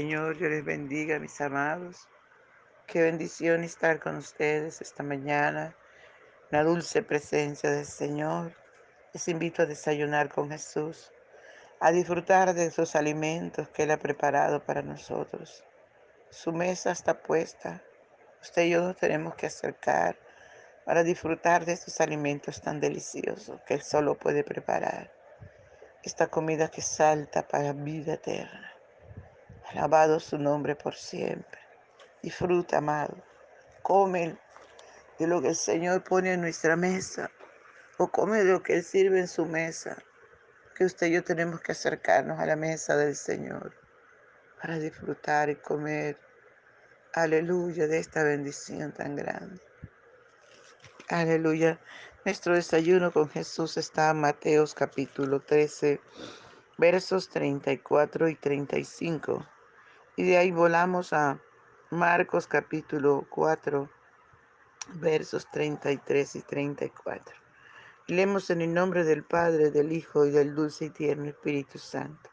Señor, yo les bendiga, mis amados. Qué bendición estar con ustedes esta mañana, la dulce presencia del Señor. Les invito a desayunar con Jesús, a disfrutar de esos alimentos que Él ha preparado para nosotros. Su mesa está puesta. Usted y yo nos tenemos que acercar para disfrutar de estos alimentos tan deliciosos que Él solo puede preparar. Esta comida que salta para vida eterna. Alabado su nombre por siempre. Disfruta, amado. Come de lo que el Señor pone en nuestra mesa o come de lo que Él sirve en su mesa. Que usted y yo tenemos que acercarnos a la mesa del Señor para disfrutar y comer. Aleluya de esta bendición tan grande. Aleluya. Nuestro desayuno con Jesús está en Mateos capítulo 13, versos 34 y 35. Y de ahí volamos a Marcos capítulo 4, versos 33 y 34. Y leemos en el nombre del Padre, del Hijo y del dulce y tierno Espíritu Santo.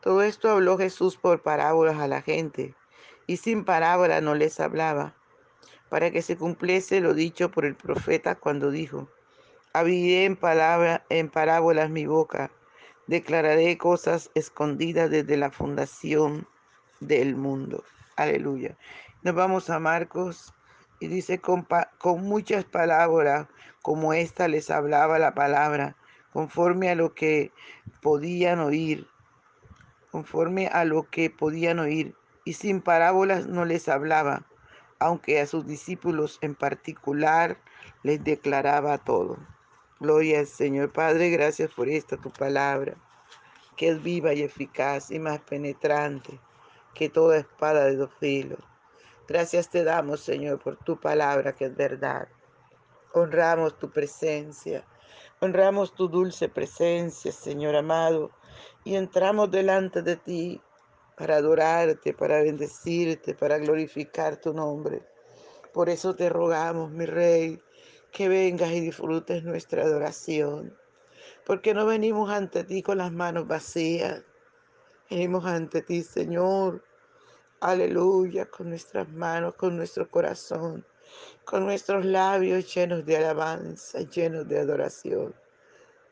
Todo esto habló Jesús por parábolas a la gente, y sin parábola no les hablaba, para que se cumpliese lo dicho por el profeta cuando dijo, abriré en, palabra, en parábolas mi boca, declararé cosas escondidas desde la fundación del mundo. Aleluya. Nos vamos a Marcos y dice, con, con muchas palabras como esta les hablaba la palabra, conforme a lo que podían oír, conforme a lo que podían oír, y sin parábolas no les hablaba, aunque a sus discípulos en particular les declaraba todo. Gloria al Señor. Padre, gracias por esta tu palabra, que es viva y eficaz y más penetrante que toda espada de dos filos. Gracias te damos, Señor, por tu palabra que es verdad. Honramos tu presencia, honramos tu dulce presencia, Señor amado, y entramos delante de ti para adorarte, para bendecirte, para glorificar tu nombre. Por eso te rogamos, mi Rey, que vengas y disfrutes nuestra adoración, porque no venimos ante ti con las manos vacías, venimos ante ti, Señor, Aleluya, con nuestras manos, con nuestro corazón, con nuestros labios llenos de alabanza, llenos de adoración.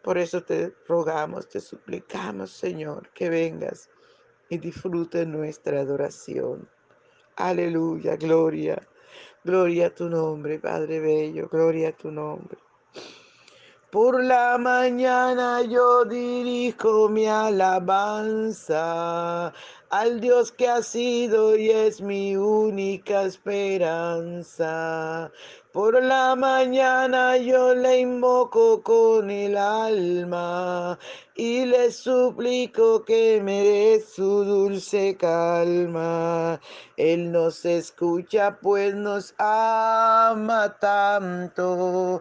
Por eso te rogamos, te suplicamos, Señor, que vengas y disfrute nuestra adoración. Aleluya, gloria, gloria a tu nombre, Padre Bello, gloria a tu nombre. Por la mañana yo dirijo mi alabanza al Dios que ha sido y es mi única esperanza. Por la mañana yo le invoco con el alma y le suplico que me dé su dulce calma. Él nos escucha pues nos ama tanto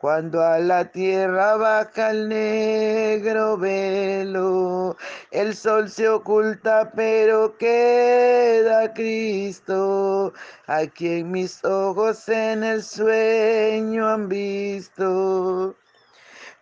cuando a la tierra baja el negro velo, el sol se oculta, pero queda Cristo, a quien mis ojos en el sueño han visto.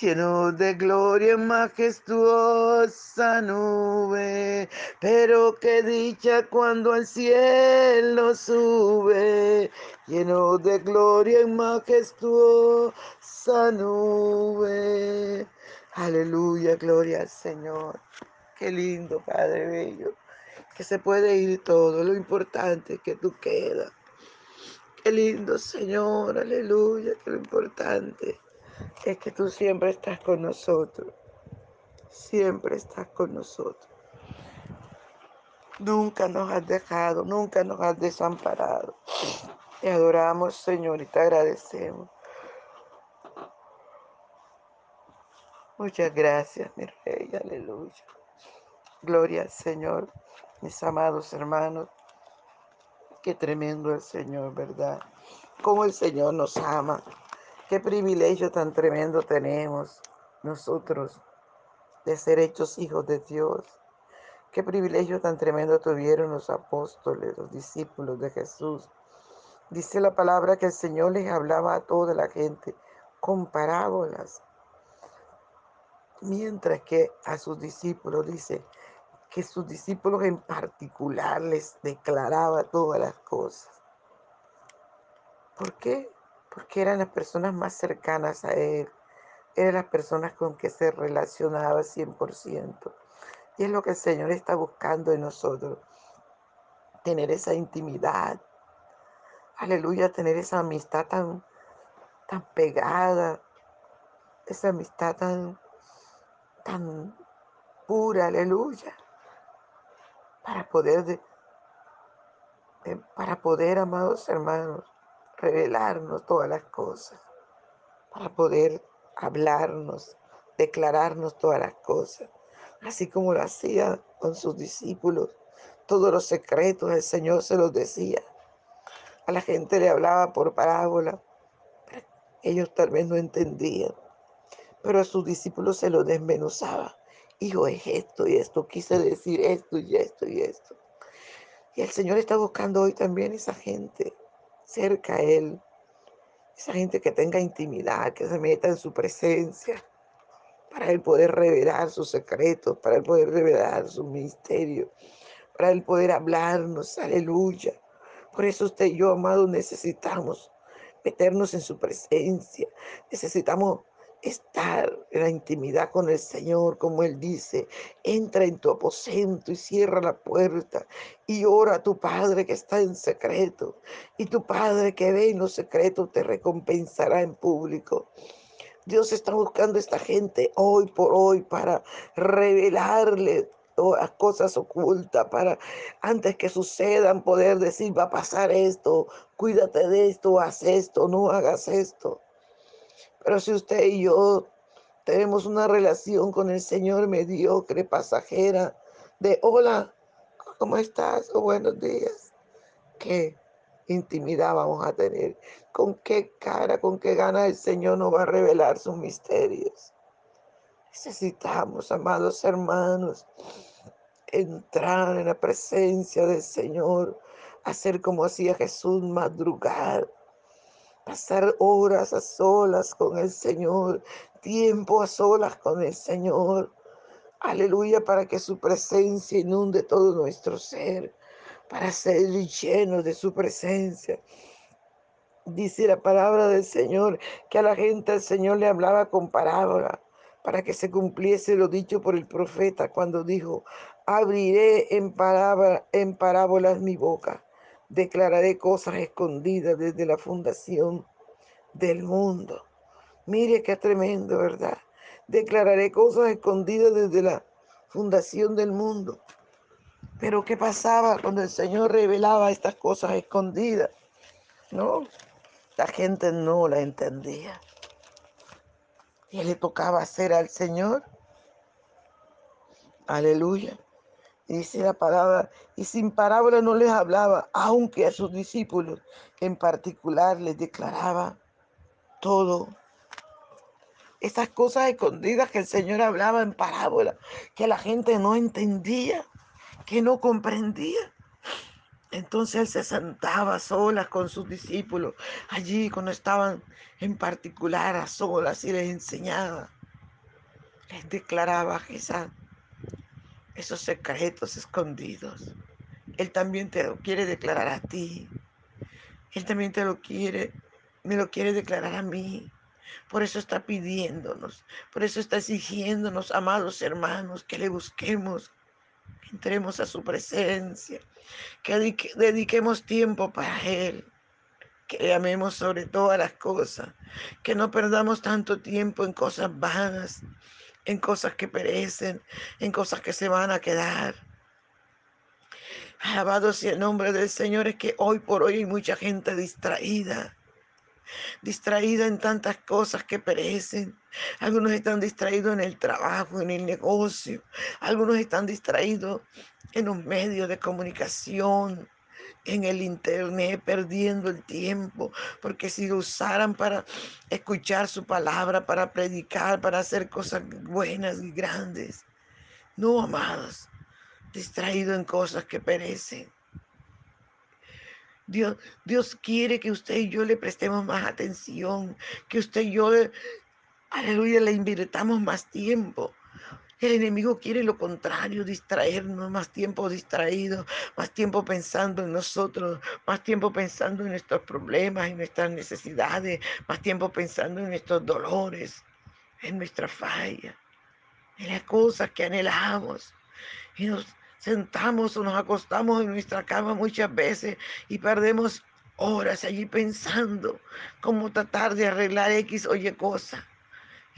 lleno de gloria en majestuosa nube. Pero qué dicha cuando al cielo sube, lleno de gloria en majestuosa nube. Aleluya, gloria al Señor. Qué lindo, Padre Bello que se puede ir todo, lo importante es que tú quedas. Qué lindo, Señor, aleluya, que lo importante es que tú siempre estás con nosotros. Siempre estás con nosotros. Nunca nos has dejado, nunca nos has desamparado. Te adoramos, Señor, y te agradecemos. Muchas gracias, mi Rey, aleluya. Gloria al Señor, mis amados hermanos. Qué tremendo el Señor, ¿verdad? Cómo el Señor nos ama. Qué privilegio tan tremendo tenemos nosotros de ser hechos hijos de Dios. Qué privilegio tan tremendo tuvieron los apóstoles, los discípulos de Jesús. Dice la palabra que el Señor les hablaba a toda la gente con parábolas. Mientras que a sus discípulos dice, que sus discípulos en particular les declaraba todas las cosas. ¿Por qué? Porque eran las personas más cercanas a Él, eran las personas con que se relacionaba 100%. Y es lo que el Señor está buscando en nosotros, tener esa intimidad. Aleluya, tener esa amistad tan, tan pegada, esa amistad tan, tan pura, aleluya para poder, para poder, amados hermanos, revelarnos todas las cosas, para poder hablarnos, declararnos todas las cosas, así como lo hacía con sus discípulos. Todos los secretos el Señor se los decía. A la gente le hablaba por parábola. Ellos tal vez no entendían, pero a sus discípulos se los desmenuzaba hijo, es esto y esto, quise decir esto y esto y esto. Y el Señor está buscando hoy también esa gente cerca a Él, esa gente que tenga intimidad, que se meta en su presencia, para Él poder revelar sus secretos, para Él poder revelar su misterio, para Él poder hablarnos, aleluya. Por eso usted y yo, amado, necesitamos meternos en su presencia, necesitamos estar en la intimidad con el Señor, como Él dice, entra en tu aposento y cierra la puerta y ora a tu Padre que está en secreto. Y tu Padre que ve en los secretos te recompensará en público. Dios está buscando a esta gente hoy por hoy para revelarle las cosas ocultas, para antes que sucedan poder decir, va a pasar esto, cuídate de esto, haz esto, no hagas esto. Pero si usted y yo tenemos una relación con el Señor mediocre, pasajera, de hola, ¿cómo estás? O buenos días. ¿Qué intimidad vamos a tener? ¿Con qué cara, con qué gana el Señor nos va a revelar sus misterios? Necesitamos, amados hermanos, entrar en la presencia del Señor, hacer como hacía Jesús, madrugar pasar horas a solas con el Señor, tiempo a solas con el Señor. Aleluya, para que su presencia inunde todo nuestro ser, para ser llenos de su presencia. Dice la palabra del Señor que a la gente el Señor le hablaba con parábola para que se cumpliese lo dicho por el profeta cuando dijo, abriré en, en parábolas mi boca declararé cosas escondidas desde la fundación del mundo. Mire qué tremendo, ¿verdad? Declararé cosas escondidas desde la fundación del mundo. Pero ¿qué pasaba cuando el Señor revelaba estas cosas escondidas? No, la gente no la entendía. Y le tocaba hacer al Señor. Aleluya. Dice la palabra, y sin parábola no les hablaba, aunque a sus discípulos en particular les declaraba todo. Esas cosas escondidas que el Señor hablaba en parábola, que la gente no entendía, que no comprendía. Entonces él se sentaba a solas con sus discípulos, allí cuando estaban en particular a solas y les enseñaba, les declaraba quizás esos secretos escondidos. Él también te lo quiere declarar a ti. Él también te lo quiere, me lo quiere declarar a mí. Por eso está pidiéndonos, por eso está exigiéndonos, amados hermanos, que le busquemos, que entremos a su presencia, que dediquemos tiempo para Él, que le amemos sobre todas las cosas, que no perdamos tanto tiempo en cosas vanas, en cosas que perecen, en cosas que se van a quedar. Alabado sea el nombre del Señor, es que hoy por hoy hay mucha gente distraída distraída en tantas cosas que perecen. Algunos están distraídos en el trabajo, en el negocio. Algunos están distraídos en los medios de comunicación, en el internet, perdiendo el tiempo, porque si lo usaran para escuchar su palabra, para predicar, para hacer cosas buenas y grandes. No, amados, distraído en cosas que perecen. Dios, Dios quiere que usted y yo le prestemos más atención, que usted y yo, aleluya, le invirtamos más tiempo. El enemigo quiere lo contrario, distraernos, más tiempo distraído, más tiempo pensando en nosotros, más tiempo pensando en nuestros problemas, en nuestras necesidades, más tiempo pensando en nuestros dolores, en nuestra falla, en las cosas que anhelamos. Y nos sentamos o nos acostamos en nuestra cama muchas veces y perdemos horas allí pensando cómo tratar de arreglar X o Y cosa.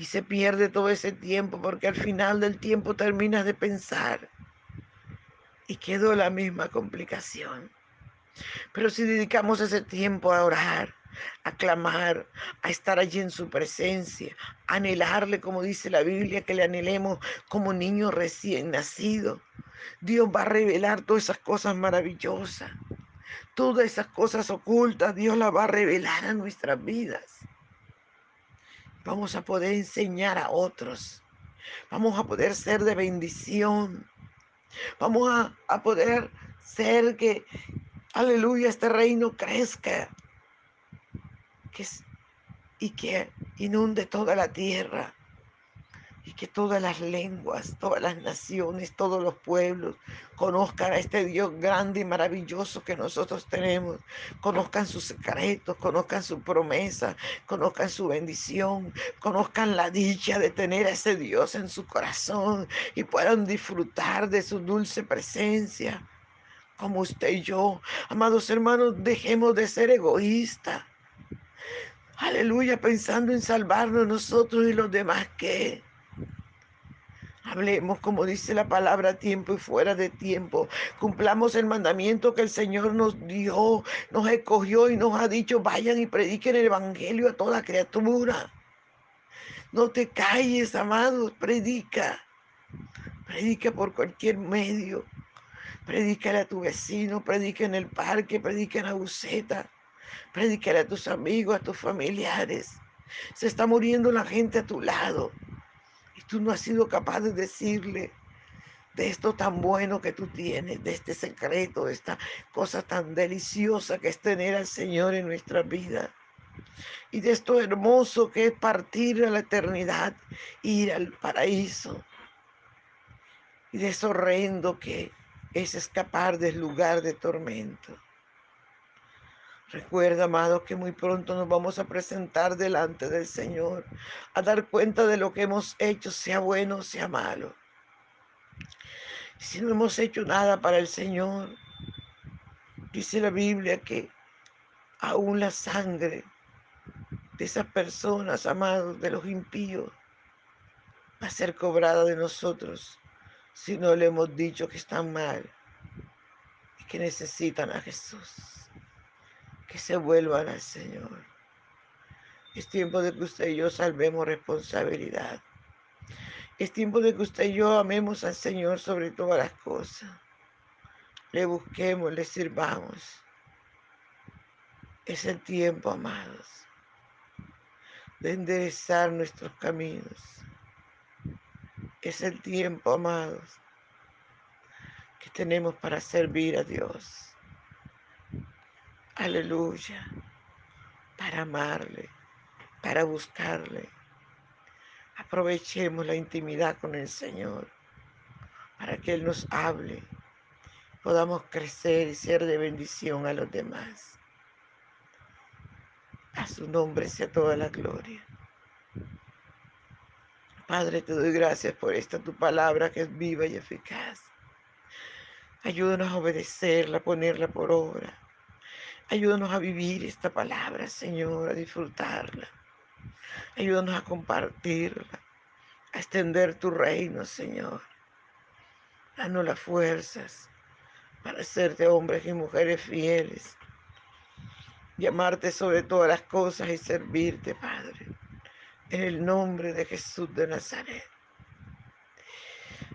Y se pierde todo ese tiempo porque al final del tiempo terminas de pensar y quedó la misma complicación. Pero si dedicamos ese tiempo a orar, a clamar, a estar allí en su presencia, a anhelarle, como dice la Biblia, que le anhelemos como niño recién nacido, Dios va a revelar todas esas cosas maravillosas. Todas esas cosas ocultas, Dios las va a revelar a nuestras vidas. Vamos a poder enseñar a otros. Vamos a poder ser de bendición. Vamos a, a poder ser que, aleluya, este reino crezca. Y que inunde toda la tierra y que todas las lenguas, todas las naciones, todos los pueblos conozcan a este Dios grande y maravilloso que nosotros tenemos, conozcan sus secretos, conozcan su promesa, conozcan su bendición, conozcan la dicha de tener a ese Dios en su corazón y puedan disfrutar de su dulce presencia. Como usted y yo, amados hermanos, dejemos de ser egoístas. Aleluya, pensando en salvarnos nosotros y los demás que Hablemos como dice la palabra tiempo y fuera de tiempo. Cumplamos el mandamiento que el Señor nos dio, nos escogió y nos ha dicho, vayan y prediquen el Evangelio a toda criatura. No te calles, amados, predica. Predica por cualquier medio. Predícale a tu vecino, predica en el parque, predica en la buceta. Predícale a tus amigos, a tus familiares. Se está muriendo la gente a tu lado tú no has sido capaz de decirle de esto tan bueno que tú tienes, de este secreto, de esta cosa tan deliciosa que es tener al Señor en nuestra vida. Y de esto hermoso que es partir a la eternidad, ir al paraíso. Y de eso horrendo que es escapar del lugar de tormento. Recuerda, amado, que muy pronto nos vamos a presentar delante del Señor, a dar cuenta de lo que hemos hecho, sea bueno o sea malo. Si no hemos hecho nada para el Señor, dice la Biblia que aún la sangre de esas personas, amados, de los impíos, va a ser cobrada de nosotros si no le hemos dicho que están mal y que necesitan a Jesús, que se vuelvan al Señor. Es tiempo de que usted y yo salvemos responsabilidad. Es tiempo de que usted y yo amemos al Señor sobre todas las cosas. Le busquemos, le sirvamos. Es el tiempo, amados, de enderezar nuestros caminos. Es el tiempo, amados, que tenemos para servir a Dios. Aleluya. Para amarle, para buscarle. Aprovechemos la intimidad con el Señor para que Él nos hable, podamos crecer y ser de bendición a los demás. A su nombre sea toda la gloria. Padre, te doy gracias por esta tu palabra que es viva y eficaz. Ayúdanos a obedecerla, ponerla por obra. Ayúdanos a vivir esta palabra, Señor, a disfrutarla. Ayúdanos a compartirla, a extender tu reino, Señor. Danos las fuerzas para serte hombres y mujeres fieles. Y amarte sobre todas las cosas y servirte, Padre. En el nombre de Jesús de Nazaret.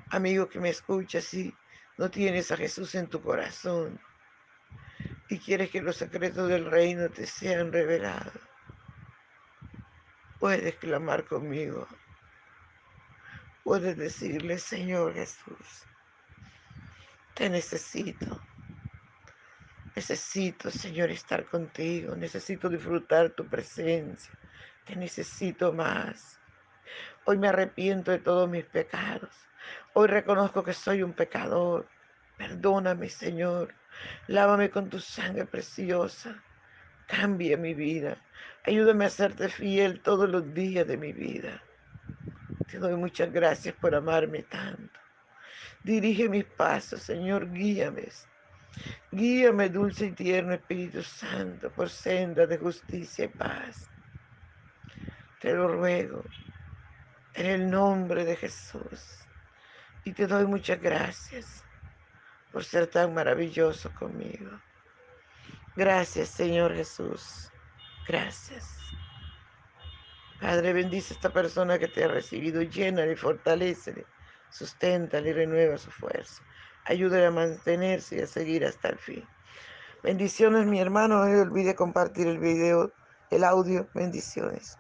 Amigo que me escuchas, si no tienes a Jesús en tu corazón y quieres que los secretos del reino te sean revelados, puedes clamar conmigo. Puedes decirle, Señor Jesús, te necesito. Necesito, Señor, estar contigo. Necesito disfrutar tu presencia. Te necesito más. Hoy me arrepiento de todos mis pecados. Hoy reconozco que soy un pecador. Perdóname, Señor. Lávame con tu sangre preciosa. Cambia mi vida. Ayúdame a serte fiel todos los días de mi vida. Te doy muchas gracias por amarme tanto. Dirige mis pasos, Señor, guíame. Guíame, dulce y tierno Espíritu Santo, por senda de justicia y paz. Te lo ruego en el nombre de Jesús. Y te doy muchas gracias por ser tan maravilloso conmigo. Gracias, Señor Jesús. Gracias. Padre, bendice a esta persona que te ha recibido, llena y fortalece, susténtale y renueva su fuerza. Ayúdale a mantenerse y a seguir hasta el fin. Bendiciones, mi hermano. No olvide compartir el video, el audio. Bendiciones.